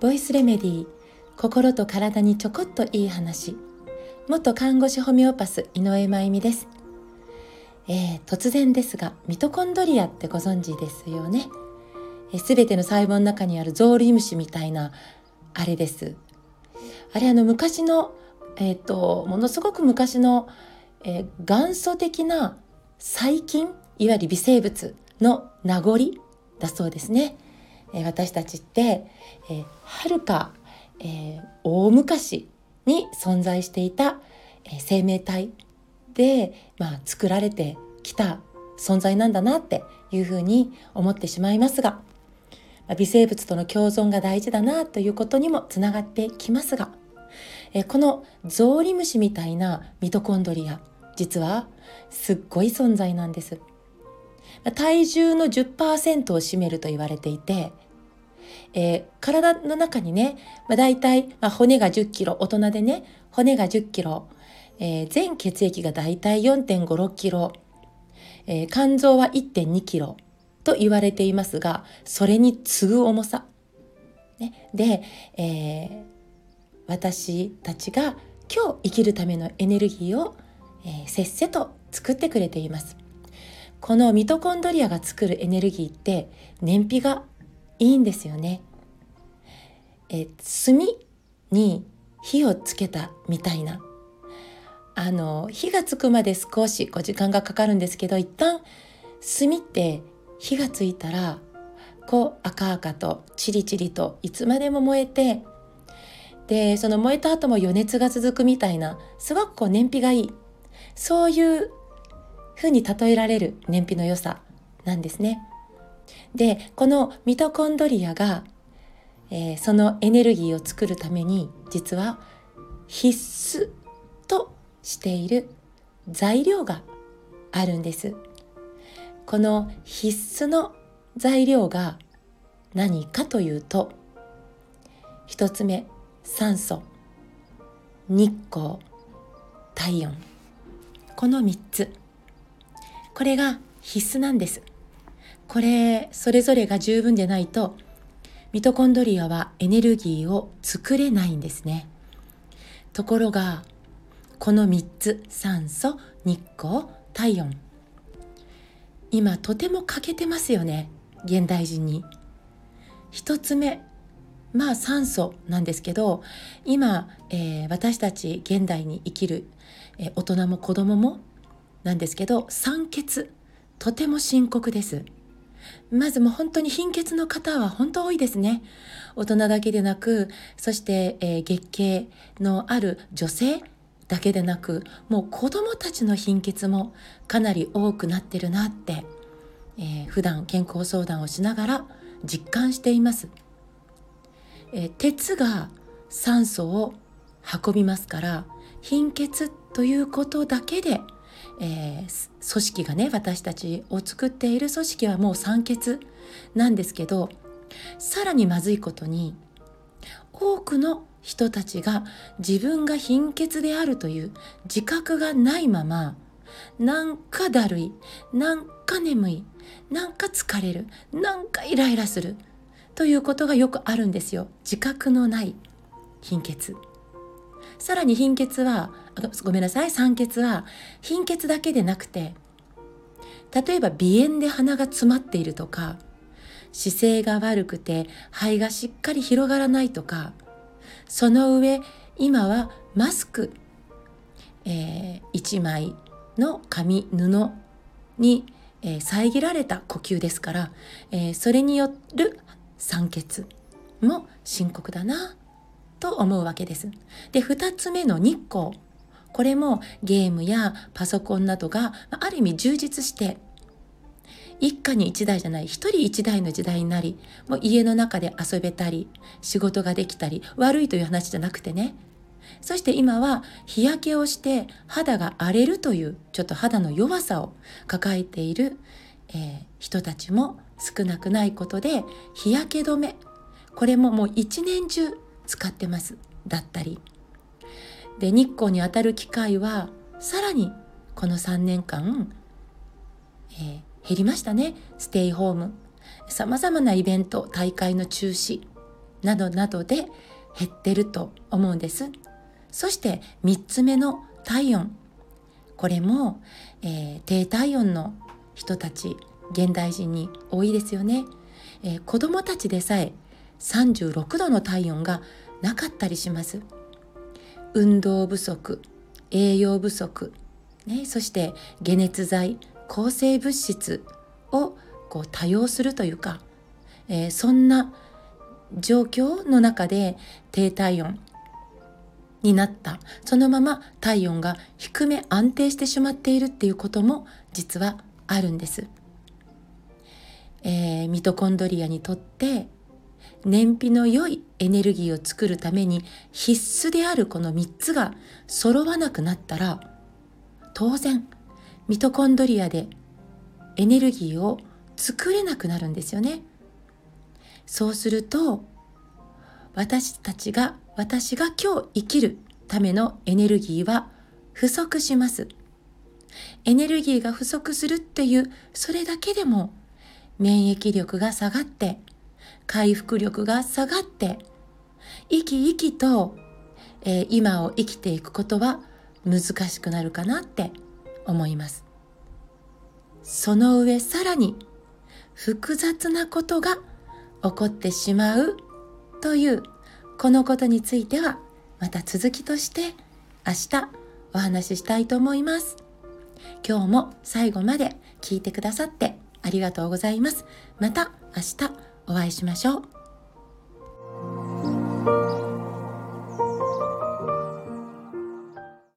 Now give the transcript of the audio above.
ボイスレメディー心と体にちょこっといい話。元看護師ホメオパス井上真由美です、えー、突然ですがミトコンドリアってご存知ですよね？すべ、えー、ての細胞の中にあるゾウリムシみたいなあれです。あれあの昔のえっ、ー、とものすごく昔の、えー、元祖的な細菌いわゆる微生物の名残だそうですね。え私たちって、えはるか、えー、大昔に存在していた、え生命体で、まあ、作られてきた存在なんだなっていうふうに思ってしまいますが、ま微生物との共存が大事だなということにもつながってきますが、えこのゾウリムシみたいなミトコンドリア実はすっごい存在なんです。体重の10%を占めると言われていて、えー、体の中にね、まあ、大体、まあ、骨が10キロ、大人でね、骨が10キロ、えー、全血液が大体4.56キロ、えー、肝臓は1.2キロと言われていますが、それに次ぐ重さ。ね、で、えー、私たちが今日生きるためのエネルギーを、えー、せっせと作ってくれています。このミトコンドリアが作るエネルギーって燃費がいいんですよね。え炭に火をつけたみたいなあの火がつくまで少しこう時間がかかるんですけど一旦炭って火がついたらこう赤々とチリチリといつまでも燃えてでその燃えた後も余熱が続くみたいなすごくこう燃費がいいそういうふうに例えられる燃費の良さなんですね。でこのミトコンドリアが、えー、そのエネルギーを作るために実は必須としている材料があるんです。この必須の材料が何かというと一つ目酸素日光体温この3つこれが必須なんです。これ、それぞれが十分でないと、ミトコンドリアはエネルギーを作れないんですね。ところが、この3つ、酸素、日光、体温。今とても欠けてますよね、現代人に。1つ目、まあ酸素なんですけど今、えー、私たち現代に生きる、えー、大人も子供もなんですけど酸欠。とても深刻です。まずもう本当に貧血の方は本当多いですね。大人だけでなくそして、えー、月経のある女性だけでなくもう子どもたちの貧血もかなり多くなってるなって、えー、普段健康相談をしながら実感しています、えー、鉄が酸素を運びますから貧血ということだけでえー、組織がね私たちを作っている組織はもう酸欠なんですけどさらにまずいことに多くの人たちが自分が貧血であるという自覚がないままなんかだるいなんか眠いなんか疲れるなんかイライラするということがよくあるんですよ自覚のない貧血。さらに貧血はごめんなさい酸欠は貧血だけでなくて例えば鼻炎で鼻が詰まっているとか姿勢が悪くて肺がしっかり広がらないとかその上今はマスク、えー、1枚の紙布に、えー、遮られた呼吸ですから、えー、それによる酸欠も深刻だなと思うわけです。で、二つ目の日光。これもゲームやパソコンなどがある意味充実して一家に一台じゃない一人一台の時代になりもう家の中で遊べたり仕事ができたり悪いという話じゃなくてね。そして今は日焼けをして肌が荒れるというちょっと肌の弱さを抱えている、えー、人たちも少なくないことで日焼け止め。これももう一年中使ってます。だったり。で日光に当たる機会はさらにこの3年間、えー、減りましたね。ステイホーム。さまざまなイベント大会の中止などなどで減ってると思うんです。そして3つ目の体温。これも、えー、低体温の人たち現代人に多いですよね、えー、子供たちでさえ36度の体温がなかったりします。運動不足栄養不足、ね、そして解熱剤抗生物質をこう多用するというか、えー、そんな状況の中で低体温になった。そのまま体温が低め安定してしまっているっていうことも実はあるんです、えー、ミトコンドリアにとって燃費の良いエネルギーを作るために必須であるこの3つが揃わなくなったら当然ミトコンドリアでエネルギーを作れなくなるんですよね。そうすると私たちが私が今日生きるためのエネルギーは不足します。エネルギーが不足するっていうそれだけでも免疫力が下がって回復力が下がって生き生きと、えー、今を生きていくことは難しくなるかなって思います。その上さらに複雑なことが起こってしまうというこのことについてはまた続きとして明日お話ししたいと思います。今日も最後まで聞いてくださってありがとうございます。また明日お会いしましょう。嗯。